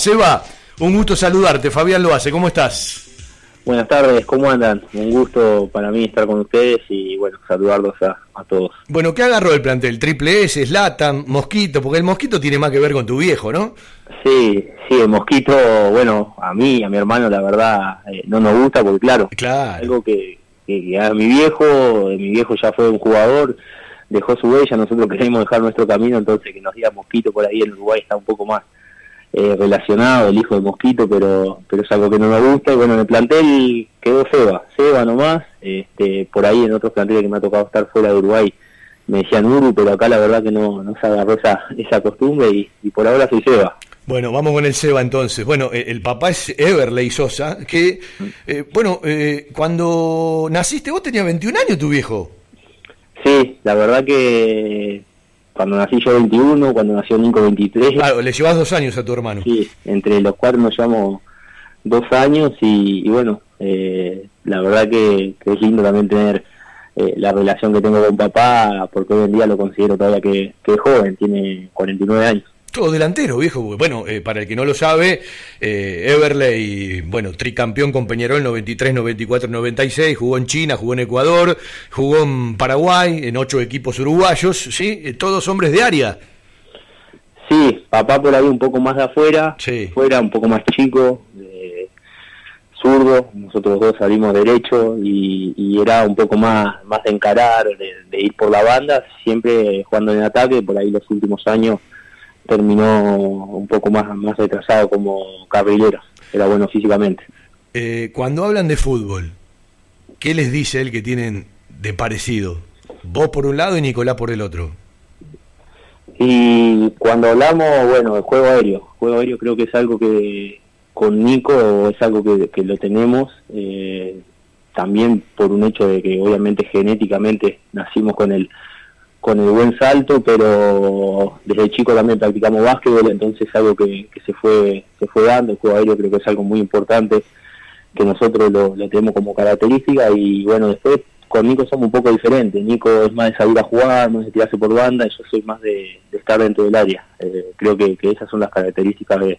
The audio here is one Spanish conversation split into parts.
Seba, un gusto saludarte. Fabián lo hace, ¿cómo estás? Buenas tardes, ¿cómo andan? Un gusto para mí estar con ustedes y bueno, saludarlos a, todos. Bueno, ¿qué agarró el plantel? ¿Triple S, Slatan, Mosquito? Porque el Mosquito tiene más que ver con tu viejo, ¿no? Sí, sí, el Mosquito, bueno, a mí, a mi hermano, la verdad, eh, no nos gusta porque claro, claro. algo que, a mi viejo, mi viejo ya fue un jugador, dejó su huella, nosotros queremos dejar nuestro camino, entonces que nos diga Mosquito por ahí en Uruguay está un poco más eh, relacionado, el hijo de Mosquito, pero pero es algo que no me gusta. Y bueno, en el plantel quedó Seba, Seba nomás. Este, por ahí en otros planteles que me ha tocado estar fuera de Uruguay me decían Uru, pero acá la verdad que no, no se agarró esa, esa costumbre y, por ahora soy Seba. Bueno, vamos con el Seba entonces. Bueno, eh, el papá es Everley Sosa, que, eh, bueno, cuando naciste vos tenías 21 años tu viejo. Sí, la verdad que cuando nací yo 21, cuando nació Nico 23. Claro, le llevas dos años a tu hermano. Sí, entre los cuatro nos llevamos dos años y, bueno, eh, la verdad que, es lindo también tener eh, la relación que tengo con papá, porque hoy en día lo considero todavía que, que es joven, tiene 49 años. Todo delantero, viejo. Bueno, eh, para el que no lo sabe, eh, Everley, bueno, tricampeón con Peñarol 93, 94, 96, jugó en China, jugó en Ecuador, jugó en Paraguay, en ocho equipos uruguayos, ¿sí? Eh, todos hombres de área. Sí, papá por ahí un poco más de afuera, fuera un poco más chico, zurdo, nosotros dos salimos derecho y, era un poco más, más de encarar, de, de ir por la banda, siempre jugando en ataque, por ahí los últimos años terminó un poco más, más retrasado como carrilero, era bueno físicamente. Eh, cuando hablan de fútbol, ¿qué les dice él que tienen de parecido? Vos por un lado y Nicolás por el otro. Y cuando hablamos, bueno, de juego aéreo, juego aéreo creo que es algo que con Nico es algo que, lo tenemos, eh, también por un hecho de que obviamente genéticamente nacimos con el con el buen salto, pero desde chico también practicamos básquetbol, entonces es algo que, se fue se fue dando, el juego aéreo creo que es algo muy importante que nosotros lo, tenemos como característica y bueno, después con Nico somos un poco diferentes, Nico es más de salir a jugar, más de tirarse por banda, yo soy más de, estar dentro del área, eh, creo que, esas son las características de,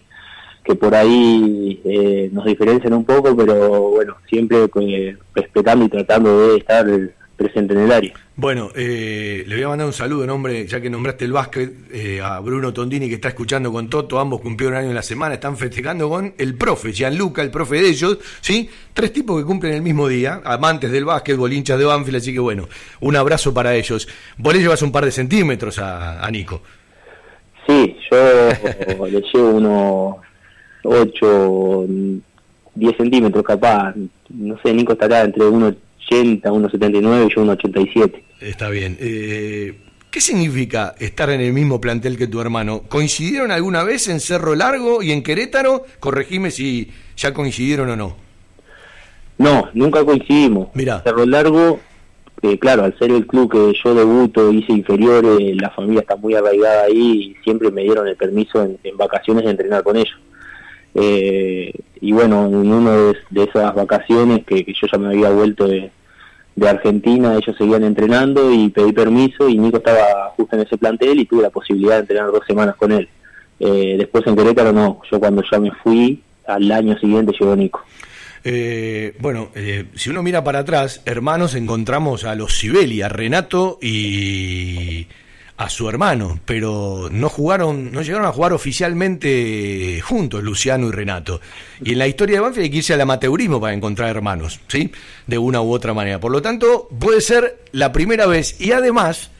que por ahí eh, nos diferencian un poco, pero bueno, siempre eh, respetando y tratando de estar presente en el área. Bueno, eh, le voy a mandar un saludo, nombre, ya que nombraste el básquet, eh, a Bruno Tondini que está escuchando con Toto, ambos cumplieron año en la semana, están festejando con el profe, Gianluca, el profe de ellos, ¿sí? Tres tipos que cumplen el mismo día, amantes del básquet, hinchas de Banfield, así que bueno, un abrazo para ellos. Vos le llevas un par de centímetros a, Nico. Sí, yo le llevo unos 8, 10 centímetros capaz, no sé, Nico estará entre uno 1,80, 1,79 y yo 1,87. Está bien. Eh, ¿Qué significa estar en el mismo plantel que tu hermano? ¿Coincidieron alguna vez en Cerro Largo y en Querétaro? Corregime si ya coincidieron o no. No, nunca coincidimos. Mira. Cerro Largo, eh, claro, al ser el club que yo debuto, hice inferiores, la familia está muy arraigada ahí y siempre me dieron el permiso en, vacaciones de entrenar con ellos. Eh, y bueno, en una de, esas vacaciones que, yo ya me había vuelto de, de Argentina, ellos seguían entrenando y pedí permiso y Nico estaba justo en ese plantel y tuve la posibilidad de entrenar dos semanas con él. Eh, después en Querétaro no, yo cuando ya me fui, al año siguiente llegó Nico. Eh, bueno, eh, si uno mira para atrás, hermanos, encontramos a los Sibeli, a Renato y a su hermano, pero no jugaron, no llegaron a jugar oficialmente juntos, Luciano y Renato. Y en la historia de Banfield hay que irse al amateurismo para encontrar hermanos, ¿sí? De una u otra manera. Por lo tanto, puede ser la primera vez. Y además,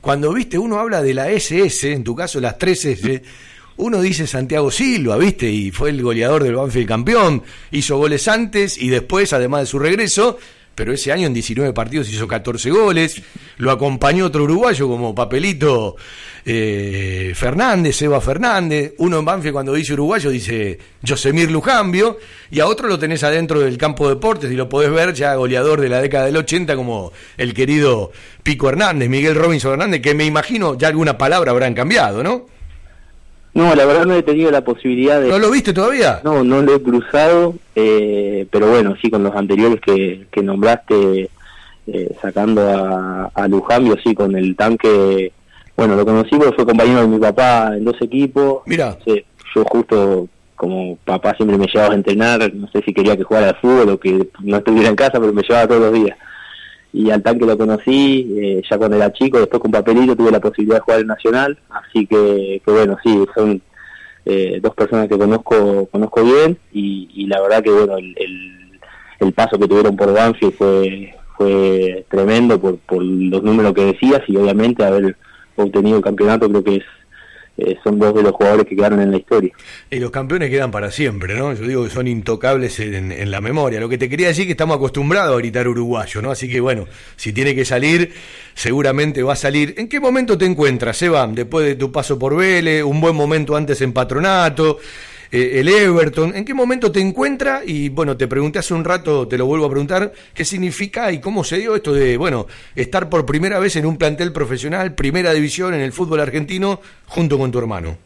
cuando viste, uno habla de la SS, en tu caso las tres S, uno dice Santiago Silva, ¿viste? Y fue el goleador del Banfield campeón, hizo goles antes y después, además de su regreso, pero ese año en 19 partidos hizo 14 goles, lo acompañó otro uruguayo como Papelito eh, Fernández, Eva Fernández, uno en Banfield cuando dice uruguayo dice Josemir Lujambio, y a otro lo tenés adentro del campo de deportes y lo podés ver ya goleador de la década del 80 como el querido Pico Hernández, Miguel Robinson Hernández, que me imagino ya alguna palabra habrán cambiado, ¿no? No, la verdad no he tenido la posibilidad de... ¿No lo viste todavía? No, no lo he cruzado, eh, pero bueno, sí, con los anteriores que, que nombraste, eh, sacando a, a Lujambio, sí, con el tanque, bueno, lo conocí porque fue compañero de mi papá en dos equipos. Mira. yo justo como papá siempre me llevaba a entrenar, no sé si quería que jugara al fútbol o que no estuviera en casa, pero me llevaba todos los días. Y al tanque lo conocí, eh, ya cuando era chico, después con papelito tuve la posibilidad de jugar en Nacional, así que, que bueno, sí, son eh, dos personas que conozco conozco bien y, la verdad que bueno, el, el, paso que tuvieron por Banfield fue fue tremendo por, por los números que decías y obviamente haber obtenido el campeonato creo que es eh, son dos de los jugadores que quedaron en la historia. Y los campeones quedan para siempre, ¿no? Yo digo que son intocables en, la memoria. Lo que te quería decir es que estamos acostumbrados a gritar uruguayo, ¿no? Así que bueno, si tiene que salir, seguramente va a salir. ¿En qué momento te encuentras, Eva? Después de tu paso por Vélez, un buen momento antes en Patronato. Eh, el Everton, ¿en qué momento te encuentra? Y bueno, te pregunté hace un rato, te lo vuelvo a preguntar, ¿qué significa y cómo se dio esto de, bueno, estar por primera vez en un plantel profesional, primera división en el fútbol argentino, junto con tu hermano?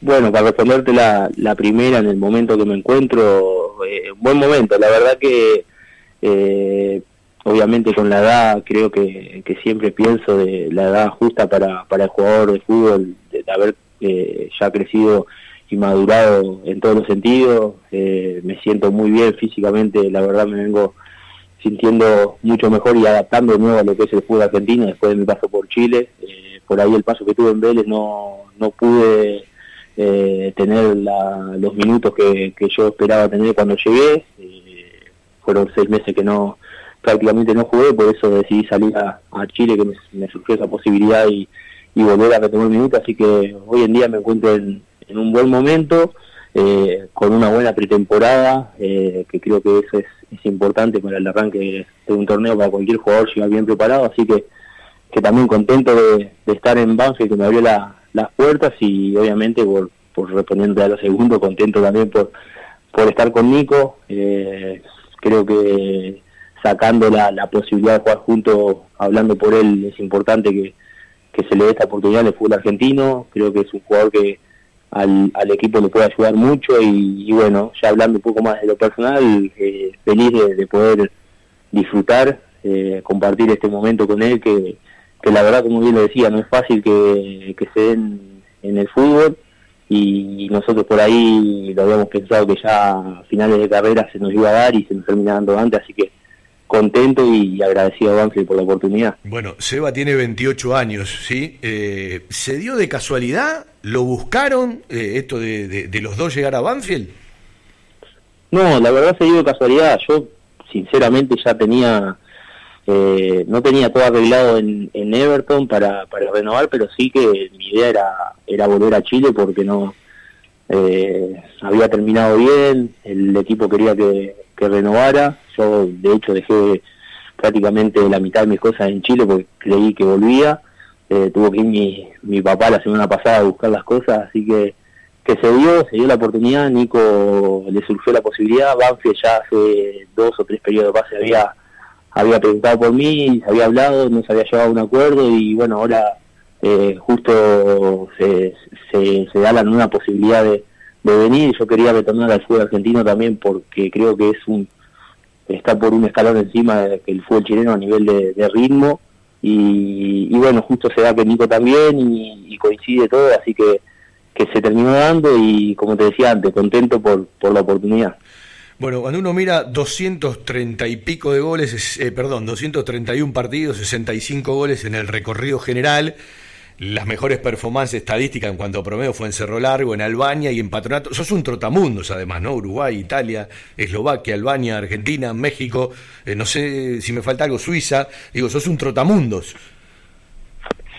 Bueno, para responderte la, la primera, en el momento que me encuentro, eh, buen momento, la verdad que... Eh, obviamente con la edad creo que, siempre pienso de la edad justa para, para el jugador de fútbol, de, haber ya crecido y madurado en todos los sentidos, eh, me siento muy bien físicamente, la verdad me vengo sintiendo mucho mejor y adaptando de nuevo a lo que es el fútbol argentino después de mi paso por Chile. Eh, por ahí el paso que tuve en Vélez no, no pude eh, tener los minutos que, yo esperaba tener cuando llegué. fueron seis meses que no prácticamente no jugué, por eso decidí salir a, Chile, que me, surgió esa posibilidad y, y volver a retomar minutos, así que hoy en día me encuentro en, en un buen momento, eh, con una buena pretemporada, eh, que creo que eso es, importante para el arranque de un torneo para cualquier jugador llegar bien preparado, así que, que también contento de, estar en Banfield, que me abrió las puertas y obviamente por, por respondiendo a lo segundo, contento también por, por estar con Nico, eh, creo que sacando la, la posibilidad de jugar juntos, hablando por él, es importante que, que se le dé esta oportunidad en el fútbol argentino, creo que es un jugador que al, al equipo le puede ayudar mucho y, bueno, ya hablando un poco más de lo personal, eh, feliz de, poder disfrutar, eh, compartir este momento con él, que, que la verdad, como bien lo decía, no es fácil que, que se den en el fútbol y nosotros por ahí lo habíamos pensado que ya a finales de carrera se nos iba a dar y se nos termina dando antes, así que contento y agradecido a Banfield por la oportunidad. Bueno, Seba tiene 28 años, ¿sí? Eh, ¿Se dio de casualidad? ¿Lo buscaron eh, esto de, los dos llegar a Banfield? No, la verdad se dio de casualidad. Yo, sinceramente, ya tenía... Eh, no tenía todo arreglado en, Everton para, para renovar, pero sí que mi idea era, era volver a Chile porque no... había terminado bien, el equipo quería que, que renovara. Yo, de hecho, dejé prácticamente la mitad de mis cosas en Chile porque creí que volvía. Eh, tuvo que ir mi, mi papá la semana pasada a buscar las cosas, así que que se dio, se dio la oportunidad, Nico le surgió la posibilidad, Banfield ya hace dos o tres periodos de base había, había preguntado por mí, había hablado, no se había llevado a un acuerdo y bueno, ahora eh, justo se, se, se da la nueva posibilidad de, de venir, yo quería retornar al fútbol argentino también porque creo que es un, está por un escalón encima del el fútbol chileno a nivel de, ritmo y, bueno, justo se da que Nico también y, coincide todo, así que, que se terminó dando y como te decía antes, contento por, por la oportunidad. Bueno, cuando uno mira 230 y pico de goles, eh, perdón, 231 partidos, 65 goles en el recorrido general, las mejores performances estadísticas en cuanto a promedio fue en Cerro Largo, en Albania y en Patronato. Sos un trotamundos además, ¿no? Uruguay, Italia, Eslovaquia, Albania, Argentina, México, eh, no sé si me falta algo, Suiza. Digo, sos un trotamundos.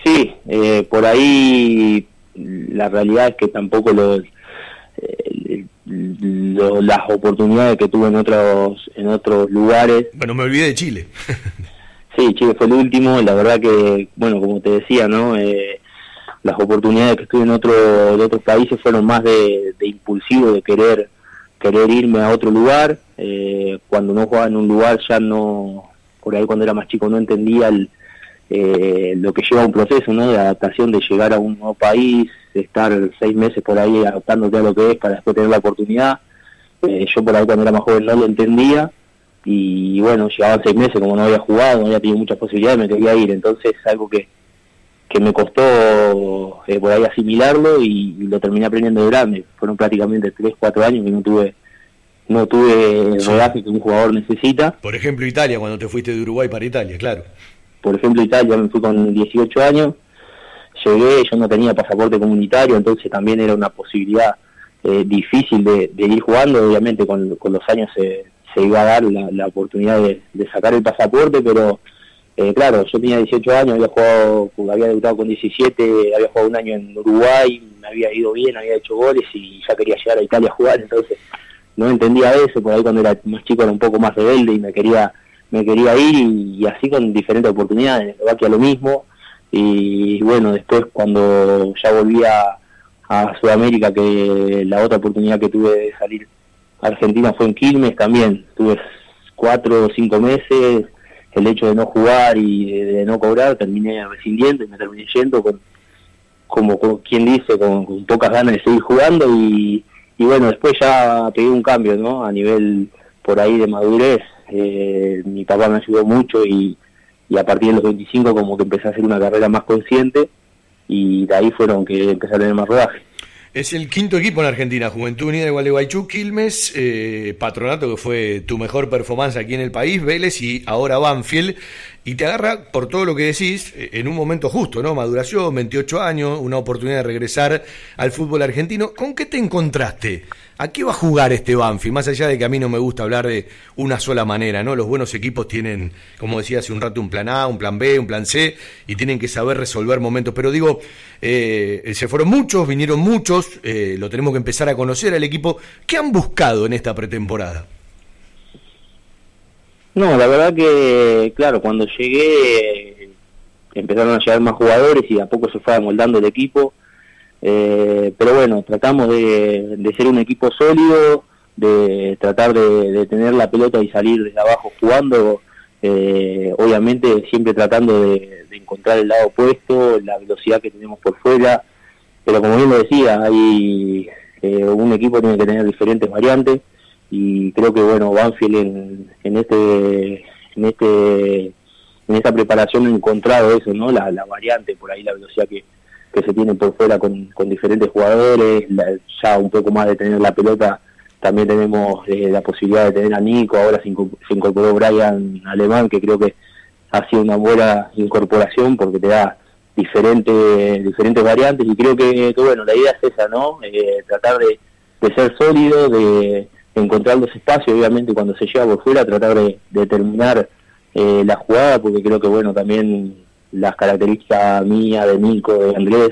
Sí, eh, por ahí la realidad es que tampoco los, eh, las oportunidades que tuve en otros, en otros lugares. Bueno, me olvidé de Chile. Sí, Chile fue el último, la verdad que, bueno, como te decía, ¿no? Eh, las oportunidades que estuve en otro, otros países fueron más de, impulsivo, de querer querer irme a otro lugar. Eh, cuando no jugaba en un lugar ya no, por ahí cuando era más chico no entendía el, eh, lo que lleva un proceso ¿no? de adaptación, de llegar a un nuevo país, estar seis meses por ahí adaptándote a lo que es para después tener la oportunidad. yo por ahí cuando era más joven no lo entendía y bueno, llegaban seis meses, como no había jugado, no había tenido muchas posibilidades, me quería ir, entonces algo que, que me costó eh, por ahí asimilarlo y, lo terminé aprendiendo de grande. Fueron prácticamente 3, 4 años que no tuve no tuve el rodaje que un jugador necesita. Por ejemplo, Italia, cuando te fuiste de Uruguay para Italia, claro. Por ejemplo, Italia, me fui con 18 años, llegué, yo no tenía pasaporte comunitario, entonces también era una posibilidad eh, difícil de, ir jugando, obviamente con, los años se, se, iba a dar la, oportunidad de, sacar el pasaporte, pero eh, claro, yo tenía 18 años, había jugado, había debutado con 17, había jugado un año en Uruguay, me había ido bien, había hecho goles y ya quería llegar a Italia a jugar, entonces no entendía eso, por ahí cuando era más chico era un poco más rebelde y me quería me quería ir y, así con diferentes oportunidades, en Eslovaquia lo mismo, y bueno, después cuando ya volví a, Sudamérica, que la otra oportunidad que tuve de salir a Argentina fue en Quilmes también, tuve cuatro o cinco meses, el hecho de no jugar y de, no cobrar, terminé rescindiendo y me terminé yendo con, como, quien dice, con, pocas ganas de seguir jugando. Y, bueno, después ya pegué un cambio, ¿no? A nivel por ahí de madurez, eh, mi papá me ayudó mucho y, y a partir de los 25 como que empecé a hacer una carrera más consciente. Y de ahí fueron que empecé a tener más rodaje. Es el quinto equipo en Argentina, Juventud Unida de Gualeguaychú, Quilmes, eh, Patronato, que fue tu mejor performance aquí en el país, Vélez y ahora Banfield. Y te agarra por todo lo que decís eh, en un momento justo, ¿no? Maduración, 28 años, una oportunidad de regresar al fútbol argentino. ¿Con qué te encontraste? ¿A qué va a jugar este Banfield? Más allá de que a mí no me gusta hablar de una sola manera, ¿no? Los buenos equipos tienen, como decía hace un rato, un plan A, un plan B, un plan C, y tienen que saber resolver momentos. Pero digo, eh, se fueron muchos, vinieron muchos, eh, lo tenemos que empezar a conocer al equipo. ¿Qué han buscado en esta pretemporada? No, la verdad que, claro, cuando llegué empezaron a llegar más jugadores y a poco se fue amoldando el equipo eh, pero bueno, tratamos de, ser un equipo sólido, de tratar de, tener la pelota y salir desde abajo jugando, eh, obviamente siempre tratando de, encontrar el lado opuesto, la velocidad que tenemos por fuera, pero como bien lo decía, hay eh, un equipo tiene que tener diferentes variantes y creo que bueno, Banfield en, en este en este en esta preparación ha encontrado eso, ¿no? La variante, por ahí la velocidad que, se tiene por fuera con, diferentes jugadores, ya un poco más de tener la pelota, también tenemos eh, la posibilidad de tener a Nico, ahora se, incorporó Brian Alemán, que creo que ha sido una buena incorporación porque te da diferentes diferentes variantes y creo que, bueno, la idea es esa, ¿no? Eh, tratar de, ser sólido, de, encontrar los espacios, obviamente cuando se llega por fuera, tratar de, terminar eh, la jugada, porque creo que, bueno, también las características mías, de Nico, de Andrés,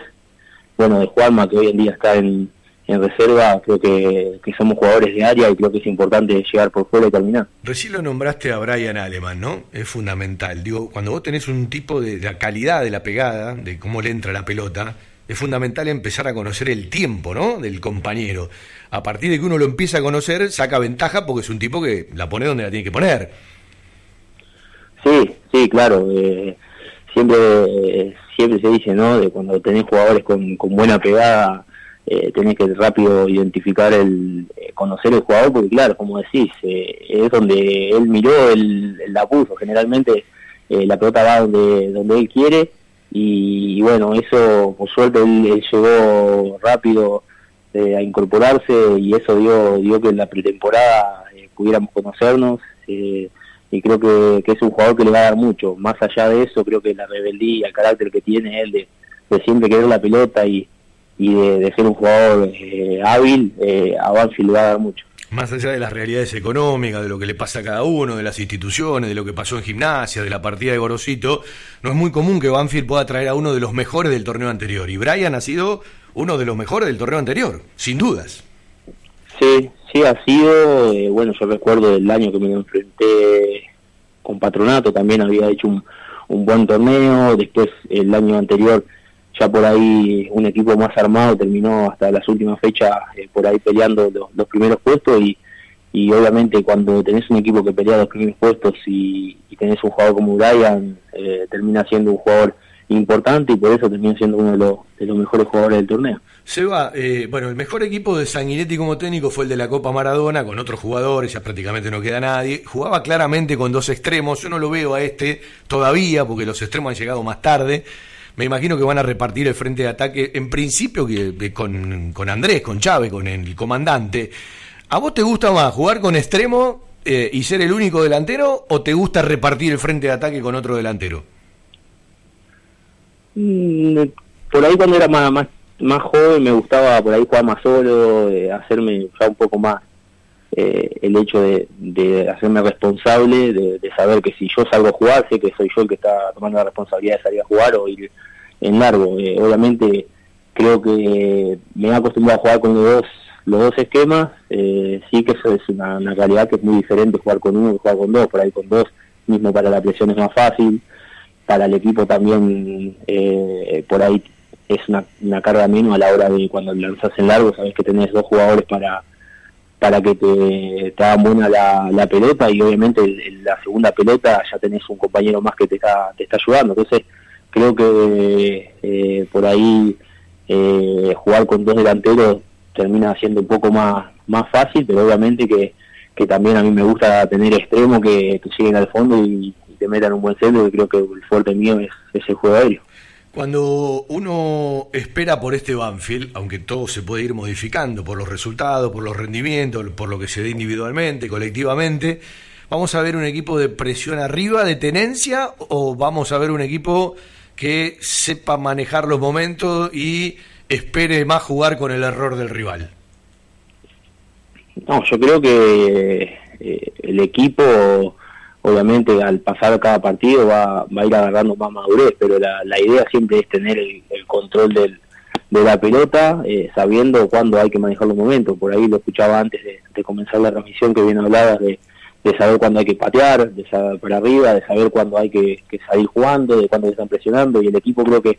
bueno, de Juanma, que hoy en día está en, reserva, creo que, somos jugadores de área y creo que es importante llegar por fuera y terminar. Recién lo nombraste a Brian Aleman, ¿no? Es fundamental. Digo, cuando vos tenés un tipo de, la calidad de la pegada, de cómo le entra la pelota, es fundamental empezar a conocer el tiempo, ¿no? Del compañero. A partir de que uno lo empieza a conocer, saca ventaja porque es un tipo que la pone donde la tiene que poner. Sí, sí, claro. Eh, siempre siempre se dice, ¿no? De cuando tenés jugadores con, buena pegada, eh, tenés que rápido identificar el, eh, conocer el jugador, porque claro, como decís, eh, es donde él miró, él, la puso, generalmente eh, la pelota va donde, donde él quiere, y, bueno, eso por suerte él, llegó rápido a incorporarse, y eso dio, dio que en la pretemporada pudiéramos conocernos. Eh, y creo que, es un jugador que le va a dar mucho. Más allá de eso, creo que la rebeldía, el carácter que tiene él de, siempre querer la pelota y, y de, ser un jugador eh, hábil, eh, a Banfield le va a dar mucho. Más allá de las realidades económicas, de lo que le pasa a cada uno, de las instituciones, de lo que pasó en gimnasia, de la partida de Gorosito, no es muy común que Banfield pueda traer a uno de los mejores del torneo anterior. Y Brian ha sido uno de los mejores del torneo anterior, sin dudas. Sí, sí ha sido, eh, bueno, yo recuerdo el año que me enfrenté con Patronato, también había hecho un, buen torneo, después el año anterior ya por ahí un equipo más armado terminó hasta las últimas fechas eh, por ahí peleando los, primeros puestos y, obviamente cuando tenés un equipo que pelea los primeros puestos y, tenés un jugador como Brian, eh, termina siendo un jugador importante y por eso termina siendo uno de los mejores jugadores del torneo. Seba, eh, bueno, el mejor equipo de Sanguinetti como técnico fue el de la Copa Maradona, con otros jugadores, ya prácticamente no queda nadie. Jugaba claramente con dos extremos, yo no lo veo a este todavía, porque los extremos han llegado más tarde, me imagino que van a repartir el frente de ataque, en principio que, con, con Andrés, con Chávez, con el comandante. ¿A vos te gusta más jugar con extremo eh, y ser el único delantero o te gusta repartir el frente de ataque con otro delantero? Mm, por ahí cuando era más, más joven me gustaba por ahí jugar más solo, eh, hacerme ya un poco más eh, el hecho de, hacerme responsable, de, saber que si yo salgo a jugar, sé que soy yo el que está tomando la responsabilidad de salir a jugar o ir en largo. Eh, obviamente creo que me he acostumbrado a jugar con los dos los dos esquemas, eh, sí que eso es una, realidad que es muy diferente jugar con uno que jugar con dos, por ahí con dos, mismo para la presión es más fácil, para el equipo también por ahí es una, una carga menos a la hora de cuando lanzas en largo, sabes que tenés dos jugadores para para que te, te hagan buena la, pelota y obviamente en la segunda pelota ya tenés un compañero más que te está, te está ayudando. Entonces creo que eh, por ahí eh, jugar con dos delanteros termina siendo un poco más, más fácil, pero obviamente que, que también a mí me gusta tener extremo que, que lleguen al fondo y, te metan un buen centro, y creo que el fuerte mío es, es el juego aéreo. Cuando uno espera por este Banfield, aunque todo se puede ir modificando por los resultados, por los rendimientos, por lo que se dé individualmente, colectivamente, ¿vamos a ver un equipo de presión arriba, de tenencia, o vamos a ver un equipo que sepa manejar los momentos y espere más jugar con el error del rival? No, yo creo que eh, el equipo obviamente al pasar cada partido va, va a ir agarrando más madurez, pero la, idea siempre es tener el, control del, de la pelota, eh, sabiendo cuándo hay que manejar los momentos. Por ahí lo escuchaba antes de, comenzar la transmisión que bien hablabas de, saber cuándo hay que patear, de saber para arriba, de saber cuándo hay que, salir jugando, de cuándo están presionando, y el equipo creo que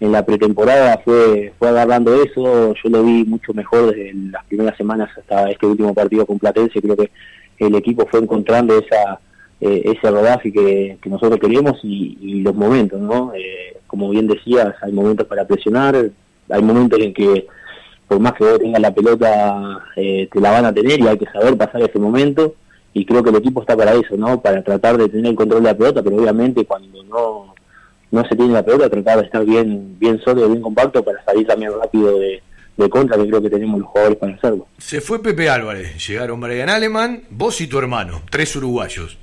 en la pretemporada fue, fue agarrando eso, yo lo vi mucho mejor desde las primeras semanas hasta este último partido con Platense, creo que el equipo fue encontrando esa ese rodaje que, nosotros queríamos y, los momentos, ¿no? Eh, como bien decías, hay momentos para presionar, hay momentos en que por más que vos tengas la pelota, eh, te la van a tener y hay que saber pasar ese momento y creo que el equipo está para eso, ¿no? Para tratar de tener el control de la pelota, pero obviamente cuando no no se tiene la pelota, tratar de estar bien bien sólido, bien compacto para salir también rápido de, de contra, que creo que tenemos los jugadores para hacerlo. Se fue Pepe Álvarez, llegaron Brian Aleman, vos y tu hermano, tres uruguayos.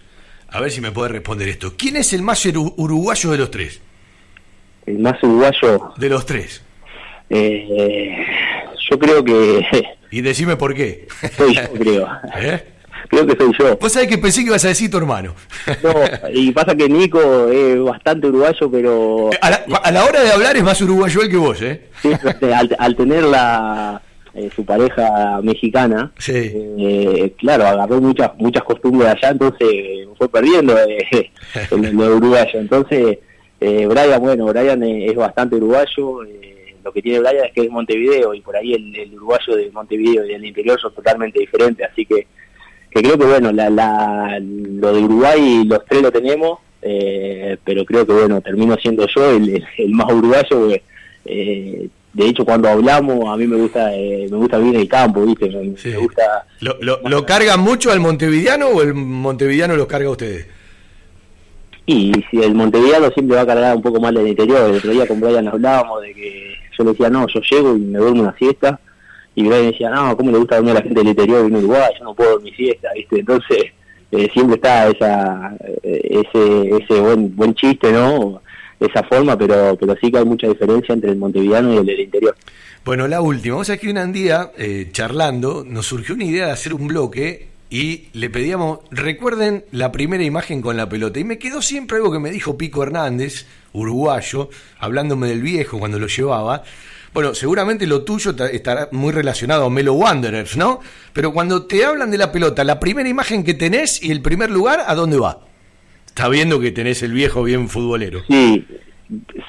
A ver si me puede responder esto. ¿Quién es el más uruguayo de los tres? El más uruguayo. De los tres. Eh, yo creo que. Y decime por qué. Soy yo, creo. ¿Eh? Creo que soy yo. Vos sabés que pensé que ibas a decir tu hermano. No, y pasa que Nico es bastante uruguayo, pero. A la, hora de hablar es más uruguayo él que vos, ¿eh? Sí, al, al tener la eh, su pareja mexicana, eh, claro, agarró muchas muchas costumbres allá, entonces fue perdiendo eh, lo uruguayo. Entonces, eh, Brian, bueno, Brian es, bastante uruguayo, lo que tiene Brian es que es Montevideo y por ahí el, uruguayo de Montevideo y del interior son totalmente diferentes, así que, que creo que bueno, la, la, lo de Uruguay los tres lo tenemos, pero creo que bueno, termino siendo yo el, el, más uruguayo. Eh, de hecho cuando hablamos a mí me gusta eh, me gusta vivir en el campo viste me, gusta ¿Lo, lo, cargan mucho al montevideano o el montevideano los carga a ustedes y si el montevideano siempre va a cargar un poco más del interior el otro día con Brian hablábamos de que yo le decía no yo llego y me duermo una siesta y Brian decía no cómo le gusta dormir a la gente del interior en Uruguay yo no puedo dormir siesta viste entonces eh, siempre está esa eh, ese ese buen buen chiste no esa forma, pero, pero sí que hay mucha diferencia entre el montevideano y el del interior. Bueno, la última, vamos a que un día, eh, charlando, nos surgió una idea de hacer un bloque y le pedíamos, recuerden la primera imagen con la pelota. Y me quedó siempre algo que me dijo Pico Hernández, uruguayo, hablándome del viejo cuando lo llevaba. Bueno, seguramente lo tuyo estará muy relacionado a Melo Wanderers, ¿no? Pero cuando te hablan de la pelota, la primera imagen que tenés y el primer lugar, ¿a dónde va? Está viendo que tenés el viejo bien futbolero. Sí,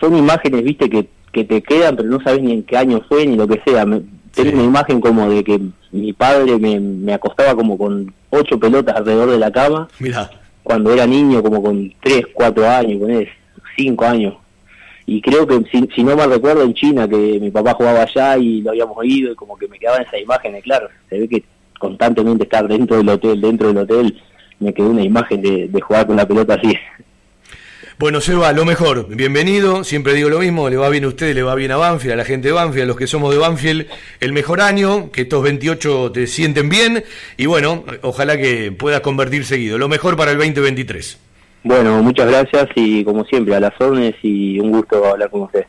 son imágenes, viste, que, que te quedan, pero no sabes ni en qué año fue ni lo que sea. Tengo una imagen como de que mi padre me, me acostaba como con ocho pelotas alrededor de la cama. Mira. Cuando era niño, como con tres, cuatro años, con él, cinco años. Y creo que, si, si, no mal recuerdo, en China, que mi papá jugaba allá y lo habíamos oído, y como que me quedaban esas imágenes, claro. Se ve que constantemente estar dentro del hotel, dentro del hotel, me quedó una imagen de, jugar con la pelota así. Bueno, Seba, lo mejor, bienvenido, siempre digo lo mismo, le va bien a usted, le va bien a Banfield, a la gente de Banfield, a los que somos de Banfield, el mejor año, que estos 28 te sienten bien y bueno, ojalá que puedas convertir seguido. Lo mejor para el 2023. Bueno, muchas gracias y como siempre, a las órdenes y un gusto hablar con usted.